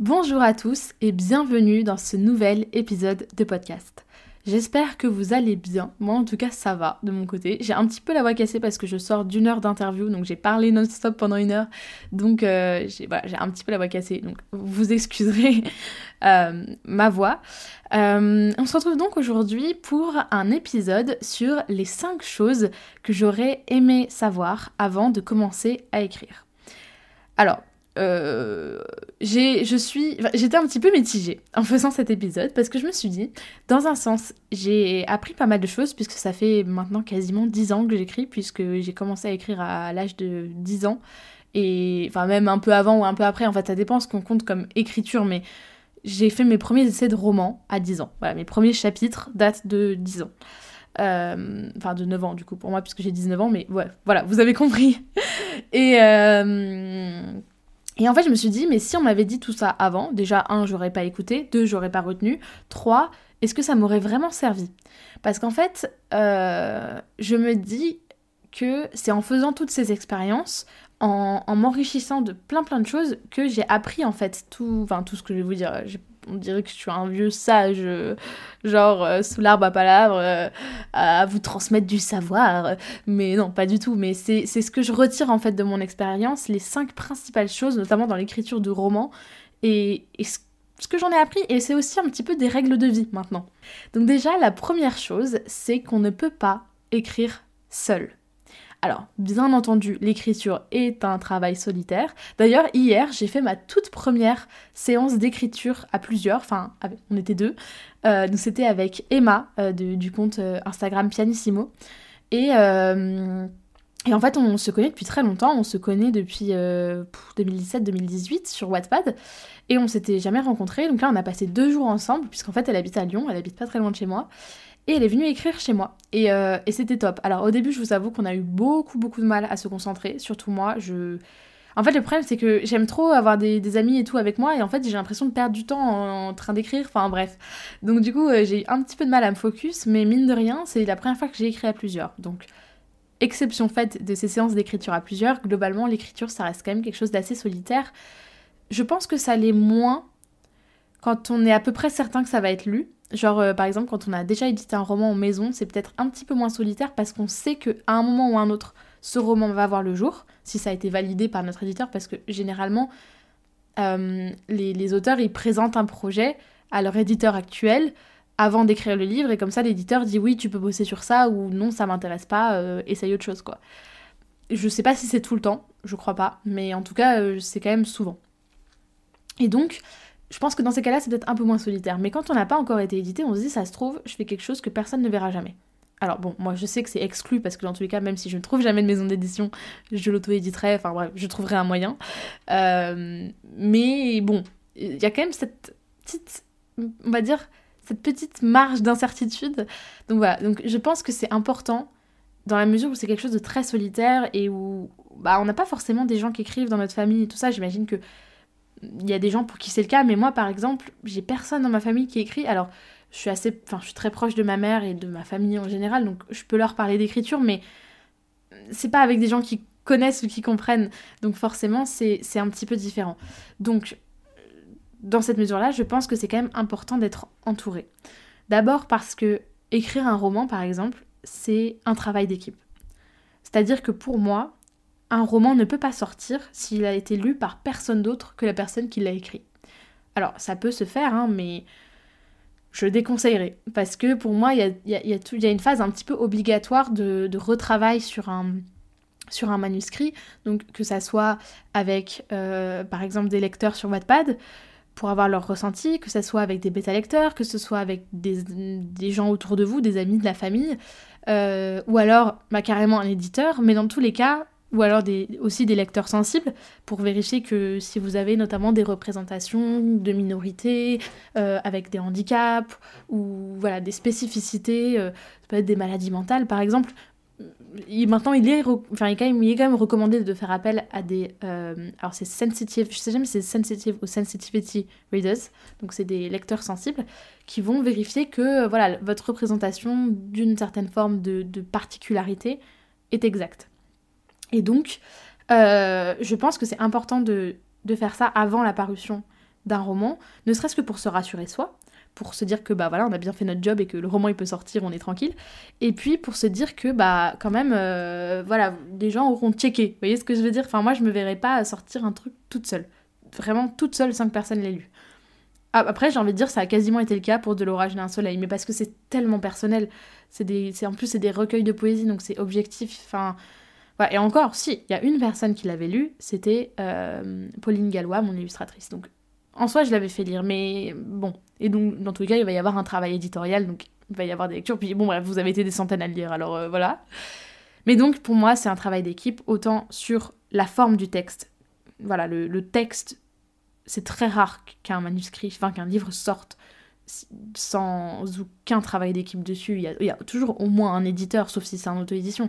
Bonjour à tous et bienvenue dans ce nouvel épisode de podcast. J'espère que vous allez bien. Moi en tout cas ça va de mon côté. J'ai un petit peu la voix cassée parce que je sors d'une heure d'interview, donc j'ai parlé non-stop pendant une heure. Donc euh, j'ai un petit peu la voix cassée, donc vous excuserez euh, ma voix. Euh, on se retrouve donc aujourd'hui pour un épisode sur les 5 choses que j'aurais aimé savoir avant de commencer à écrire. Alors, euh, j'étais un petit peu mitigée en faisant cet épisode parce que je me suis dit, dans un sens, j'ai appris pas mal de choses puisque ça fait maintenant quasiment 10 ans que j'écris puisque j'ai commencé à écrire à l'âge de 10 ans et enfin même un peu avant ou un peu après, en fait ça dépend ce qu'on compte comme écriture mais j'ai fait mes premiers essais de romans à 10 ans. Voilà, mes premiers chapitres datent de 10 ans. Euh, enfin de 9 ans du coup pour moi puisque j'ai 19 ans mais ouais voilà vous avez compris et euh, et en fait, je me suis dit, mais si on m'avait dit tout ça avant, déjà, un, j'aurais pas écouté, deux, j'aurais pas retenu, trois, est-ce que ça m'aurait vraiment servi? Parce qu'en fait, euh, je me dis que c'est en faisant toutes ces expériences, en, en m'enrichissant de plein plein de choses, que j'ai appris en fait tout, enfin tout ce que je vais vous dire on dirait que je suis un vieux sage, euh, genre euh, sous l'arbre à palabres, euh, à vous transmettre du savoir. Mais non, pas du tout. Mais c'est ce que je retire en fait de mon expérience, les cinq principales choses, notamment dans l'écriture de romans, et, et ce, ce que j'en ai appris. Et c'est aussi un petit peu des règles de vie maintenant. Donc déjà, la première chose, c'est qu'on ne peut pas écrire seul. Alors, bien entendu, l'écriture est un travail solitaire. D'ailleurs, hier, j'ai fait ma toute première séance d'écriture à plusieurs, enfin, on était deux. Euh, nous, c'était avec Emma euh, du compte euh, Instagram Pianissimo. Et, et, en fait, on se connaît depuis très longtemps. On se connaît depuis 2017-2018 sur Wattpad. Et on s'était jamais rencontrés. Donc là, on a passé deux jours ensemble, puisqu'en fait, elle habite à Lyon, elle habite pas très loin de chez moi. Et elle est venue écrire chez moi. Euh, et, c'était top. Alors au début, je vous avoue qu'on a eu beaucoup, beaucoup de mal à se concentrer. Surtout moi, je... En fait, le problème, c'est que j'aime trop avoir des, amis et tout avec moi. Et en fait, j'ai l'impression de perdre du temps en, train d'écrire. Enfin bref. Donc du coup, euh, j'ai eu un petit peu de mal à me focus. Mais mine de rien, c'est la première fois que j'ai écrit à plusieurs. Donc exception faite de ces séances d'écriture à plusieurs, globalement, l'écriture, ça reste quand même quelque chose d'assez solitaire. Je pense que ça l'est moins quand on est à peu près certain que ça va être lu. Genre, euh, par exemple, quand on a déjà édité un roman en maison, c'est peut-être un petit peu moins solitaire parce qu'on sait qu'à un moment ou un autre, ce roman va voir le jour, si ça a été validé par notre éditeur, parce que généralement, euh, les, auteurs, ils présentent un projet à leur éditeur actuel avant d'écrire le livre, et comme ça, l'éditeur dit oui, tu peux bosser sur ça, ou non, ça m'intéresse pas, euh, essaye autre chose, quoi. Je sais pas si c'est tout le temps, je crois pas, mais en tout cas, c'est quand même souvent. Et donc, je pense que dans ces cas-là, c'est peut-être un peu moins solitaire. Mais quand on n'a pas encore été édité, on se dit, ça se trouve, je fais quelque chose que personne ne verra jamais. Alors bon, moi je sais que c'est exclu parce que dans tous les cas, même si je ne trouve jamais de maison d'édition, je l'auto-éditerai, enfin bref, je trouverai un moyen. Euh, mais bon, il y a quand même cette petite, on va dire, cette petite marge d'incertitude. Donc voilà, donc je pense que c'est important dans la mesure où c'est quelque chose de très solitaire et où bah, on n'a pas forcément des gens qui écrivent dans notre famille et tout ça. J'imagine que il y a des gens pour qui c'est le cas, mais moi par exemple, j'ai personne dans ma famille qui écrit. Alors, je suis assez, enfin, je suis très proche de ma mère et de ma famille en général, donc je peux leur parler d'écriture, mais c'est pas avec des gens qui connaissent ou qui comprennent, donc forcément c'est un petit peu différent. Donc, dans cette mesure-là, je pense que c'est quand même important d'être entouré. D'abord parce que écrire un roman, par exemple, c'est un travail d'équipe. C'est-à-dire que pour moi, un roman ne peut pas sortir s'il a été lu par personne d'autre que la personne qui l'a écrit. Alors, ça peut se faire, hein, mais je déconseillerais. Parce que pour moi, il y a, une phase un petit peu obligatoire de, retravail sur un, manuscrit. Donc, que ça soit avec, euh, par exemple, des lecteurs sur Wattpad pour avoir leur ressenti, que ça soit avec des bêta-lecteurs, que ce soit avec des, gens autour de vous, des amis, de la famille, euh, ou alors bah, carrément un éditeur. Mais dans tous les cas, ou alors aussi des lecteurs sensibles pour vérifier que si vous avez notamment des représentations de minorités euh, avec des handicaps ou voilà des spécificités, euh, ça peut être des maladies mentales par exemple. maintenant, il est, enfin, il est, quand même, recommandé de faire appel à des. Euh, alors, c'est sensitive, je sais jamais si c'est sensitive ou sensitivity readers, donc c'est des lecteurs sensibles qui vont vérifier que voilà, votre représentation d'une certaine forme de particularité est exacte. Et donc, euh, je pense que c'est important de, faire ça avant la parution d'un roman, ne serait-ce que pour se rassurer soi, pour se dire que bah voilà, on a bien fait notre job et que le roman il peut sortir, on est tranquille. Et puis pour se dire que bah quand même, euh, voilà, des gens auront checké. Vous voyez ce que je veux dire? Enfin moi je me verrais pas sortir un truc toute seule. Vraiment toute seule, cinq personnes l'aient lu. Ah, après j'ai envie de dire ça a quasiment été le cas pour De l'orage d'un soleil, mais parce que c'est tellement personnel. C'est des, en plus c'est des recueils de poésie donc c'est objectif. Enfin et encore, si, il y a une personne qui l'avait lu, c'était euh, Pauline Gallois, mon illustratrice. Donc, en soi, je l'avais fait lire, mais bon. Et donc, dans tous les cas, il va y avoir un travail éditorial, donc il va y avoir des lectures. Puis bon, bref, vous avez été des centaines à le lire, alors euh, voilà. Mais donc, pour moi, c'est un travail d'équipe, autant sur la forme du texte. Voilà, le, texte, c'est très rare qu'un manuscrit, enfin qu'un livre sorte sans aucun travail d'équipe dessus. Il y, a, il toujours au moins un éditeur, sauf si c'est un auto-édition.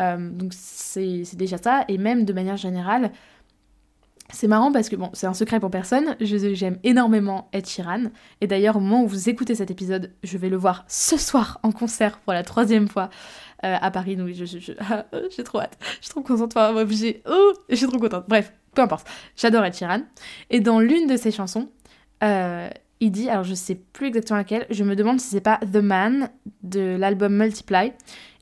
Euh, donc c'est déjà ça. Et même de manière générale, c'est marrant parce que bon, c'est un secret pour personne. J'aime énormément Ed Sheeran. Et d'ailleurs, au moment où vous écoutez cet épisode, je vais le voir ce soir en concert pour la troisième fois euh, à Paris. Donc j'ai je, trop hâte. Je suis trop contente. Enfin, j'ai, oh, je suis trop contente. Bref, peu importe. J'adore Ed Sheeran. Et dans l'une de ses chansons, euh, il dit, alors je sais plus exactement laquelle, je me demande si c'est pas The Man de l'album Multiply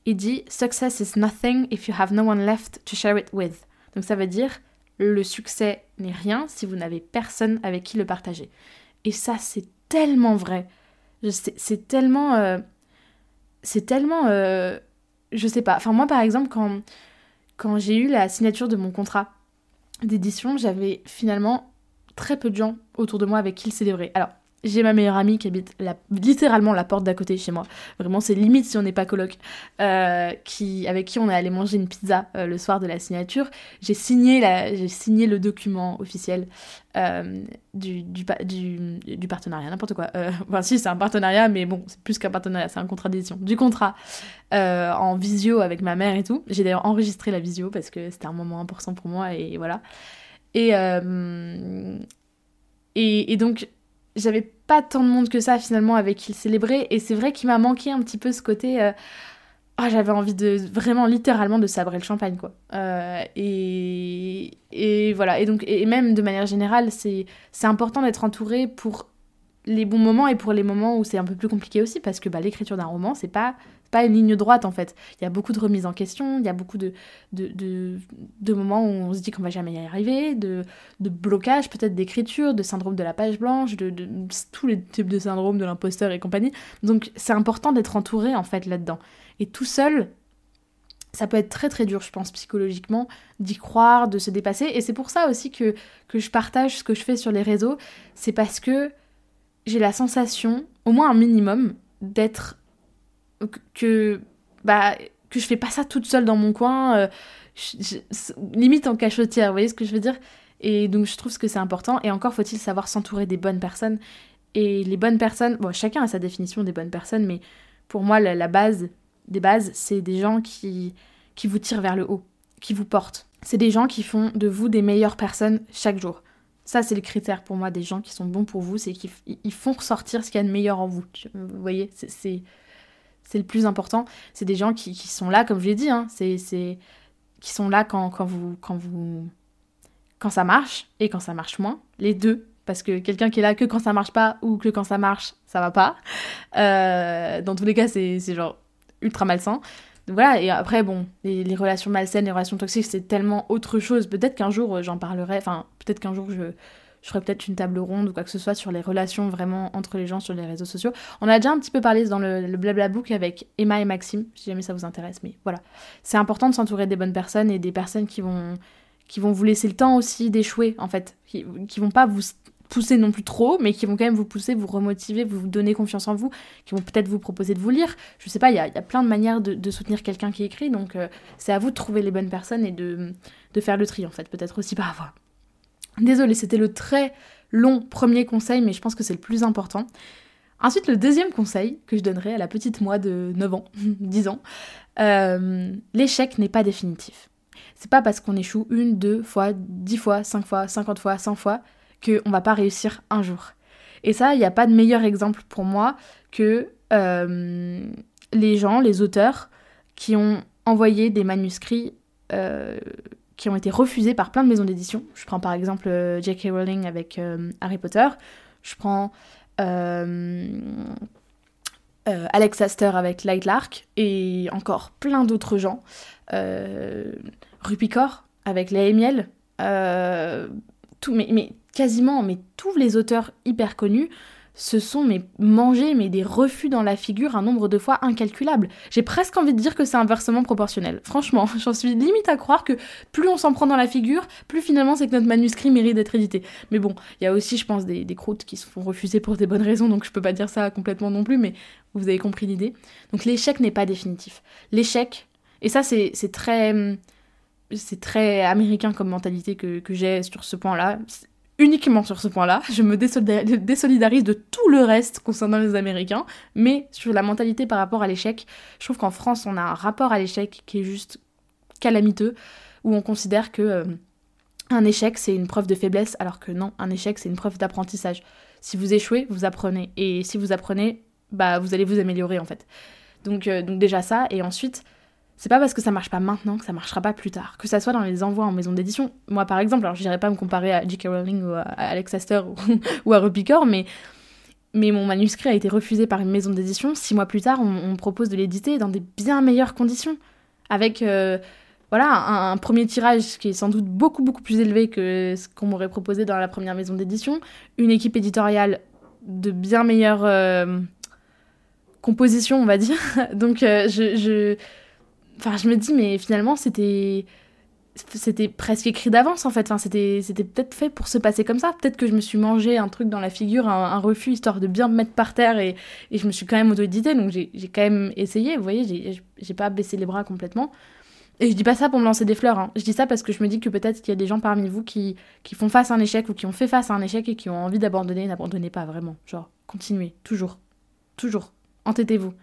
il dit Success is nothing if you have no one left to share it with. Donc ça veut dire le succès n'est rien si vous n'avez personne avec qui le partager. Et ça, c'est tellement vrai. C'est tellement. Euh, c'est tellement. Euh, je sais pas. Enfin, moi, par exemple, quand, quand j'ai eu la signature de mon contrat d'édition, j'avais finalement très peu de gens autour de moi avec qui le célébrer. Alors, j'ai ma meilleure amie qui habite littéralement la porte d'à côté chez moi. Vraiment, c'est limite si on n'est pas coloc. Euh, qui, avec qui on est allé manger une pizza euh, le soir de la signature. J'ai signé, signé le document officiel euh, du, du, du, partenariat, n'importe quoi. enfin, si, c'est un partenariat, mais bon, c'est plus qu'un partenariat, c'est un contrat d'édition. Du contrat en visio avec ma mère et tout. J'ai d'ailleurs enregistré la visio parce que c'était un moment important pour moi et voilà. Et, et donc j'avais pas tant de monde que ça finalement avec qui le célébrer. Et c'est vrai qu'il m'a manqué un petit peu ce côté euh, oh, j'avais envie de vraiment littéralement de sabrer le champagne quoi. Euh, et, et voilà. Et donc et même de manière générale c'est c'est important d'être entouré pour les bons moments et pour les moments où c'est un peu plus compliqué aussi parce que bah, l'écriture d'un roman c'est pas pas une ligne droite en fait. Il y a beaucoup de remises en question, il y a beaucoup de, de, de, moments où on se dit qu'on va jamais y arriver, de, de blocages peut-être d'écriture, de syndrome de la page blanche, de, de, tous les types de syndromes de l'imposteur et compagnie. Donc c'est important d'être entouré en fait là-dedans. Et tout seul, ça peut être très très dur, je pense, psychologiquement, d'y croire, de se dépasser. Et c'est pour ça aussi que, que je partage ce que je fais sur les réseaux. C'est parce que j'ai la sensation, au moins un minimum, d'être que bah que je fais pas ça toute seule dans mon coin, euh, limite en cachotière, vous voyez ce que je veux dire? Et donc je trouve que c'est important. Et encore faut-il savoir s'entourer des bonnes personnes. Et les bonnes personnes, bon, chacun a sa définition des bonnes personnes, mais pour moi la, base des bases, c'est des gens qui qui vous tirent vers le haut, qui vous portent. C'est des gens qui font de vous des meilleures personnes chaque jour. Ça, c'est le critère pour moi des gens qui sont bons pour vous, c'est qu'ils font ressortir ce qu'il y a de meilleur en vous. Vous voyez, c'est le plus important. C'est des gens qui, sont là, comme je l'ai dit, hein, c'est, qui sont là quand, quand, vous, quand, vous, quand ça marche et quand ça marche moins, les deux. Parce que quelqu'un qui est là que quand ça marche pas ou que quand ça marche, ça va pas. Euh, dans tous les cas, c'est, genre ultra malsain. Voilà, et après, bon, les, relations malsaines, les relations toxiques, c'est tellement autre chose. Peut-être qu'un jour, j'en parlerai, enfin, peut-être qu'un jour, je, je ferai peut-être une table ronde ou quoi que ce soit sur les relations vraiment entre les gens sur les réseaux sociaux. On a déjà un petit peu parlé dans le, le blabla book avec Emma et Maxime, si jamais ça vous intéresse, mais voilà. C'est important de s'entourer des bonnes personnes et des personnes qui vont, qui vont vous laisser le temps aussi d'échouer, en fait. Qui, qui vont pas vous pousser non plus trop, mais qui vont quand même vous pousser, vous remotiver, vous donner confiance en vous, qui vont peut-être vous proposer de vous lire. Je sais pas, il y a, plein de manières de, soutenir quelqu'un qui écrit, donc euh, c'est à vous de trouver les bonnes personnes et de, de faire le tri en fait, peut-être aussi par avoir. Désolée, c'était le très long premier conseil, mais je pense que c'est le plus important. Ensuite, le deuxième conseil que je donnerais à la petite moi de 9 ans, 10 ans, euh, l'échec n'est pas définitif. C'est pas parce qu'on échoue une, deux fois, dix fois, cinq fois, cinquante fois, cent fois qu'on va pas réussir un jour. Et ça, il n'y a pas de meilleur exemple pour moi que euh, les gens, les auteurs, qui ont envoyé des manuscrits euh, qui ont été refusés par plein de maisons d'édition. Je prends par exemple euh, J.K. Rowling avec Harry Potter. Je prends Alex Astor avec Light Lark et encore plein d'autres gens. Rupicor avec Les Miel. mais quasiment mais tous les auteurs hyper connus se sont mais mangés mais des refus dans la figure un nombre de fois incalculable. J'ai presque envie de dire que c'est inversement proportionnel. Franchement, j'en suis limite à croire que plus on s'en prend dans la figure, plus finalement c'est que notre manuscrit mérite d'être édité. Mais bon, il y a aussi, je pense, des, des, croûtes qui se font refuser pour des bonnes raisons, donc je peux pas dire ça complètement non plus, mais vous avez compris l'idée. Donc l'échec n'est pas définitif. L'échec, et ça c'est très c'est très américain comme mentalité que, que j'ai sur ce point-là uniquement sur ce point-là. Je me désolidarise de tout le reste concernant les Américains, mais sur la mentalité par rapport à l'échec, je trouve qu'en France, on a un rapport à l'échec qui est juste calamiteux, où on considère que euh, un échec c'est une preuve de faiblesse, alors que non, un échec c'est une preuve d'apprentissage. Si vous échouez, vous apprenez, et si vous apprenez, bah vous allez vous améliorer en fait. Donc, euh, donc déjà ça, et ensuite c'est pas parce que ça marche pas maintenant que ça marchera pas plus tard. Que ça soit dans les envois en maison d'édition. Moi, par exemple, alors je dirais pas me comparer à J.K. Rowling ou à Alex Astor ou, à Rupicor, mais, mais mon manuscrit a été refusé par une maison d'édition. Six mois plus tard, on, me propose de l'éditer dans des bien meilleures conditions. Avec euh, voilà, un, premier tirage qui est sans doute beaucoup, beaucoup plus élevé que ce qu'on m'aurait proposé dans la première maison d'édition. Une équipe éditoriale de bien meilleure euh, composition, on va dire. Donc, euh, je Enfin, je me dis, mais finalement, c'était c'était presque écrit d'avance en fait. Enfin, c'était, c'était peut-être fait pour se passer comme ça. Peut-être que je me suis mangé un truc dans la figure, un, refus, histoire de bien me mettre par terre et, je me suis quand même auto-édité. Donc j'ai, quand même essayé, vous voyez, j'ai pas baissé les bras complètement. Et je dis pas ça pour me lancer des fleurs. Hein. Je dis ça parce que je me dis que peut-être qu'il y a des gens parmi vous qui, qui font face à un échec ou qui ont fait face à un échec et qui ont envie d'abandonner. N'abandonnez pas vraiment. Genre, continuez, toujours. Toujours. Entêtez-vous.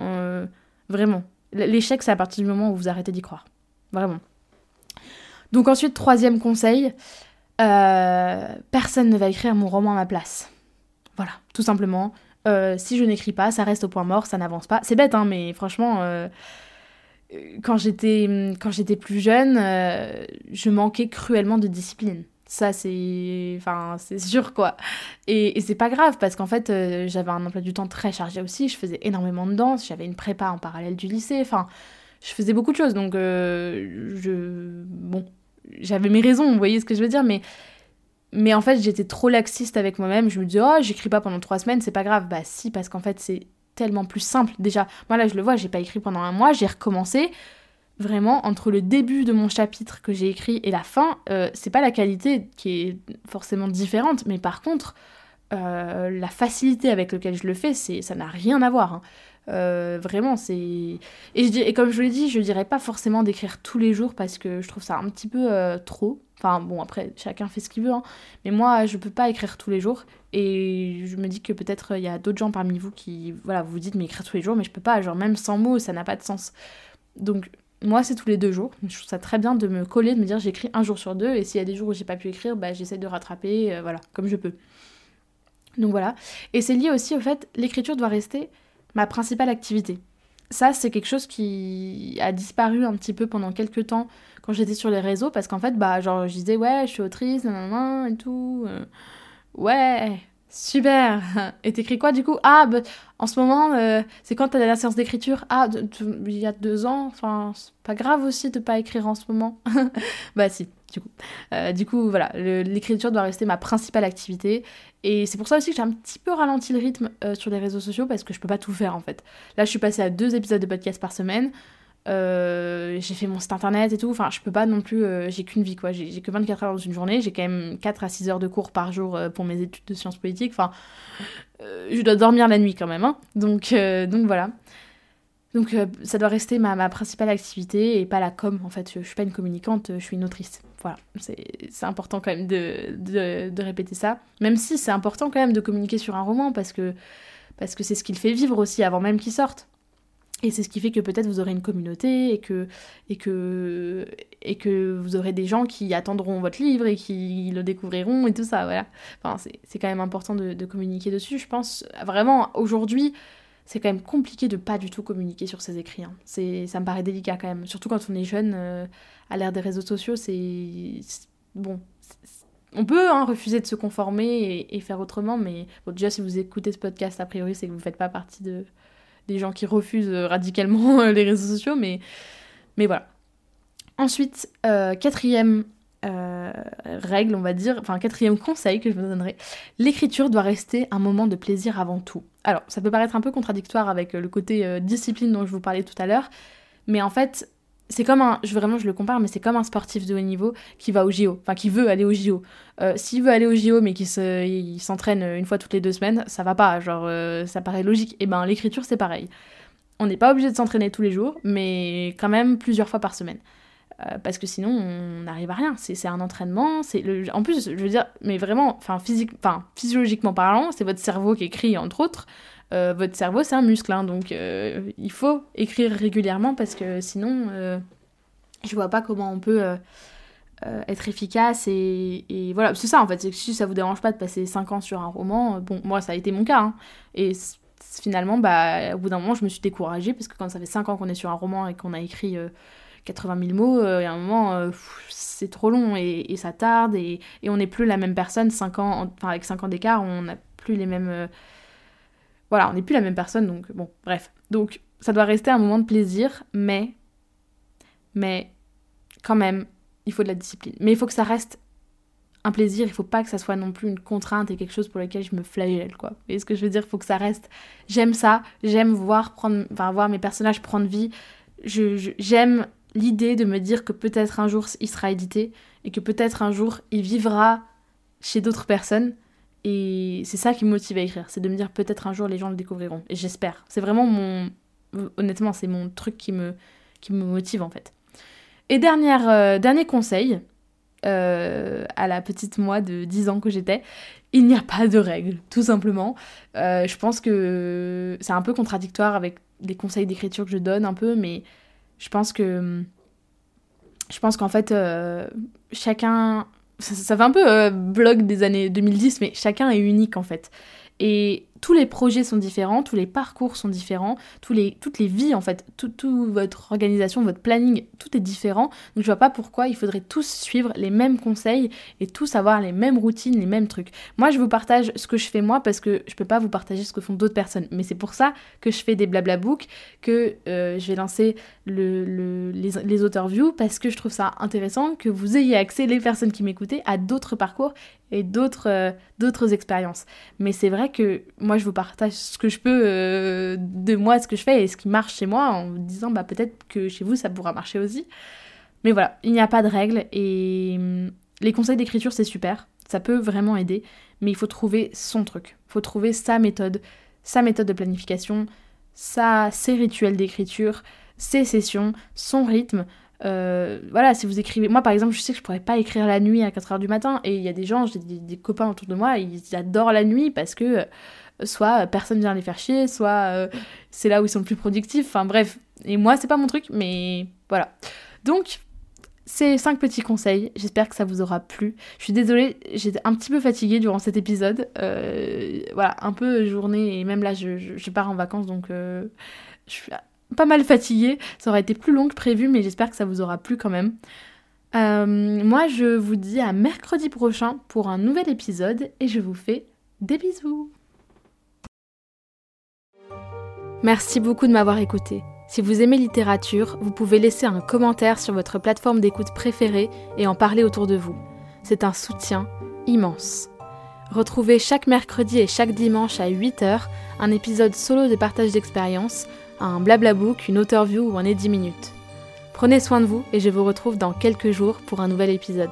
Euh, vraiment. L'échec, c'est à partir du moment où vous arrêtez d'y croire. Vraiment. Donc ensuite, troisième conseil, euh, personne ne va écrire mon roman à ma place. Voilà, tout simplement. Euh, si je n'écris pas, ça reste au point mort, ça n'avance pas. C'est bête, hein, mais franchement, euh, quand j'étais quand j'étais plus jeune, je manquais cruellement de discipline. Ça, c'est. Enfin, c'est sûr, quoi. Et, c'est pas grave, parce qu'en fait, euh, j'avais un emploi du temps très chargé aussi. Je faisais énormément de danse. J'avais une prépa en parallèle du lycée. Enfin, je faisais beaucoup de choses. Donc, euh, je. Bon, j'avais mes raisons, vous voyez ce que je veux dire, mais. Mais en fait, j'étais trop laxiste avec moi-même. Je me disais, oh, j'écris pas pendant trois semaines, c'est pas grave. Bah, si, parce qu'en fait, c'est tellement plus simple. Déjà, moi, là, je le vois, j'ai pas écrit pendant un mois, j'ai recommencé vraiment entre le début de mon chapitre que j'ai écrit et la fin, euh, c'est pas la qualité qui est forcément différente, mais par contre, euh, la facilité avec laquelle je le fais, c'est ça n'a rien à voir. Hein. Euh, vraiment, c'est et, comme je l'ai dit, je dirais pas forcément d'écrire tous les jours parce que je trouve ça un petit peu trop. Enfin bon, après chacun fait ce qu'il veut, hein. mais moi je peux pas écrire tous les jours et je me dis que peut-être il y a d'autres gens parmi vous qui voilà vous, vous dites mais écrire tous les jours, mais je peux pas, genre même sans mots ça n'a pas de sens. Donc moi, c'est tous les deux jours. Je trouve ça très bien de me coller, de me dire j'écris un jour sur deux, et s'il y a des jours où j'ai pas pu écrire, bah, j'essaie de rattraper, euh, voilà, comme je peux. Donc voilà. Et c'est lié aussi au fait, l'écriture doit rester ma principale activité. Ça, c'est quelque chose qui a disparu un petit peu pendant quelques temps quand j'étais sur les réseaux, parce qu'en fait, bah, genre, je disais, ouais, je suis autrice, et tout. Euh, ouais, Super Et t'écris quoi du coup? Ah, bah, en ce moment, euh, c'est quand t'as la séance d'écriture? Ah, il y a deux ans, enfin, c'est pas grave aussi de pas écrire en ce moment? bah si, du coup. Euh, du coup, voilà, l'écriture doit rester ma principale activité. Et c'est pour ça aussi que j'ai un petit peu ralenti le rythme euh, sur les réseaux sociaux parce que je peux pas tout faire en fait. Là, je suis passée à deux épisodes de podcast par semaine. J'ai fait mon site internet et tout. Enfin, je peux pas non plus. j'ai qu'une vie, quoi. J'ai que 24 heures dans une journée. J'ai quand même 4 à 6 heures de cours par jour pour mes études de sciences politiques. Enfin, je dois dormir la nuit quand même. Hein. Donc, donc voilà. Donc euh, ça doit rester ma, principale activité et pas la com. En fait, je, je suis pas une communicante, je suis une autrice. Voilà, c'est important quand même de, de, répéter ça. Même si c'est important quand même de communiquer sur un roman parce que parce que c'est ce qu'il fait vivre aussi avant même qu'il sorte. Et c'est ce qui fait que peut-être vous aurez une communauté et que, et, que, et que vous aurez des gens qui attendront votre livre et qui le découvriront et tout ça, voilà. Enfin, c'est quand même important de, communiquer dessus. Je pense vraiment, aujourd'hui, c'est quand même compliqué de pas du tout communiquer sur ses écrits. Hein. C'est, ça me paraît délicat quand même, surtout quand on est jeune, euh, à l'ère des réseaux sociaux, c'est... Bon, on peut hein, refuser de se conformer et, faire autrement, mais déjà si vous écoutez ce podcast, a priori, c'est que vous ne faites pas partie de, des gens qui refusent euh, radicalement les réseaux sociaux, mais, voilà. Ensuite, euh, quatrième euh, règle, on va dire, enfin quatrième conseil que je vous donnerai, l'écriture doit rester un moment de plaisir avant tout. Alors, ça peut paraître un peu contradictoire avec le côté discipline dont je vous parlais tout à l'heure, mais en fait, c'est comme un, je, vraiment je le compare, mais c'est comme un sportif de haut niveau qui va au JO, enfin qui veut aller au JO. S'il veut aller au JO mais qu'il s'entraîne une fois toutes les deux semaines, ça va pas, genre ça paraît logique. Et eh ben l'écriture c'est pareil. On n'est pas obligé de s'entraîner tous les jours, mais quand même plusieurs fois par semaine. Euh, parce que sinon on n'arrive à rien. C'est un entraînement. C'est. En plus, je veux dire, mais vraiment, enfin physique, enfin physiologiquement parlant, c'est votre cerveau qui écrit entre autres. Euh, votre cerveau c'est un muscle, hein, donc euh, il faut écrire régulièrement parce que sinon, je vois pas comment on peut être efficace et, voilà. C'est ça en fait. Si ça vous dérange pas de passer 5 ans sur un roman, bon, moi ça a été mon cas. Hein, et finalement, bah, au bout d'un moment, je me suis découragée parce que quand ça fait 5 ans qu'on est sur un roman et qu'on a écrit 80 000 mots, euh, et à un moment, euh, c'est trop long et, ça tarde, et, on n'est plus la même personne, 5 ans, enfin avec 5 ans d'écart, on n'a plus les mêmes... Voilà, on n'est plus la même personne, donc bon, bref. Donc ça doit rester un moment de plaisir, mais... Mais quand même, il faut de la discipline. Mais il faut que ça reste un plaisir, il faut pas que ça soit non plus une contrainte et quelque chose pour lequel je me flagelle, quoi. Vous voyez ce que je veux dire? Il faut que ça reste... J'aime ça, j'aime voir, prendre... enfin, voir mes personnages prendre vie, j'aime l'idée de me dire que peut-être un jour il sera édité et que peut-être un jour il vivra chez d'autres personnes. Et c'est ça qui me motive à écrire, c'est de me dire peut-être un jour les gens le découvriront. Et j'espère. C'est vraiment mon... Honnêtement, c'est mon truc qui me, qui me motive en fait. Et dernière, euh, dernier conseil, euh, à la petite moi de 10 ans que j'étais, il n'y a pas de règles, tout simplement. Euh, je pense que c'est un peu contradictoire avec les conseils d'écriture que je donne un peu, mais je pense que. Je pense qu'en fait, chacun. Ça, fait un peu euh, blog des années 2010, mais chacun est unique en fait. Et tous les projets sont différents, tous les parcours sont différents, tous les, toutes les vies en fait, toute votre organisation, votre planning, tout est différent. Donc je vois pas pourquoi il faudrait tous suivre les mêmes conseils et tous avoir les mêmes routines, les mêmes trucs. Moi je vous partage ce que je fais moi parce que je peux pas vous partager ce que font d'autres personnes. Mais c'est pour ça que je fais des blabla books, que euh, je vais lancer le, les, les auteurs view parce que je trouve ça intéressant que vous ayez accès, les personnes qui m'écoutaient, à d'autres parcours et d'autres euh, d'autres expériences. Mais c'est vrai que moi je vous partage ce que je peux euh, de moi, ce que je fais et ce qui marche chez moi en vous disant bah peut-être que chez vous ça pourra marcher aussi. Mais voilà, il n'y a pas de règles et hum, les conseils d'écriture c'est super, ça peut vraiment aider, mais il faut trouver son truc, il faut trouver sa méthode, sa méthode de planification, sa, ses rituels d'écriture, ses sessions, son rythme, euh, voilà, si vous écrivez. Moi, par exemple, je sais que je pourrais pas écrire la nuit à 4h du matin. Et il y a des gens, j'ai des, copains autour de moi, ils adorent la nuit parce que euh, soit personne vient les faire chier, soit euh, c'est là où ils sont le plus productifs. Enfin, bref. Et moi, c'est pas mon truc, mais voilà. Donc, ces cinq petits conseils, j'espère que ça vous aura plu. Je suis désolée, j'étais un petit peu fatiguée durant cet épisode. voilà, un peu journée, et même là, je, pars en vacances, donc je suis pas mal fatiguée. Ça aurait été plus long que prévu, mais j'espère que ça vous aura plu quand même. Euh, moi, je vous dis à mercredi prochain pour un nouvel épisode et je vous fais des bisous. Merci beaucoup de m'avoir écouté. Si vous aimez littérature, vous pouvez laisser un commentaire sur votre plateforme d'écoute préférée et en parler autour de vous. C'est un soutien immense. Retrouvez chaque mercredi et chaque dimanche à 8h un épisode solo de partage d'expérience un blabla book, une auteur view ou un 10 minutes. Prenez soin de vous et je vous retrouve dans quelques jours pour un nouvel épisode.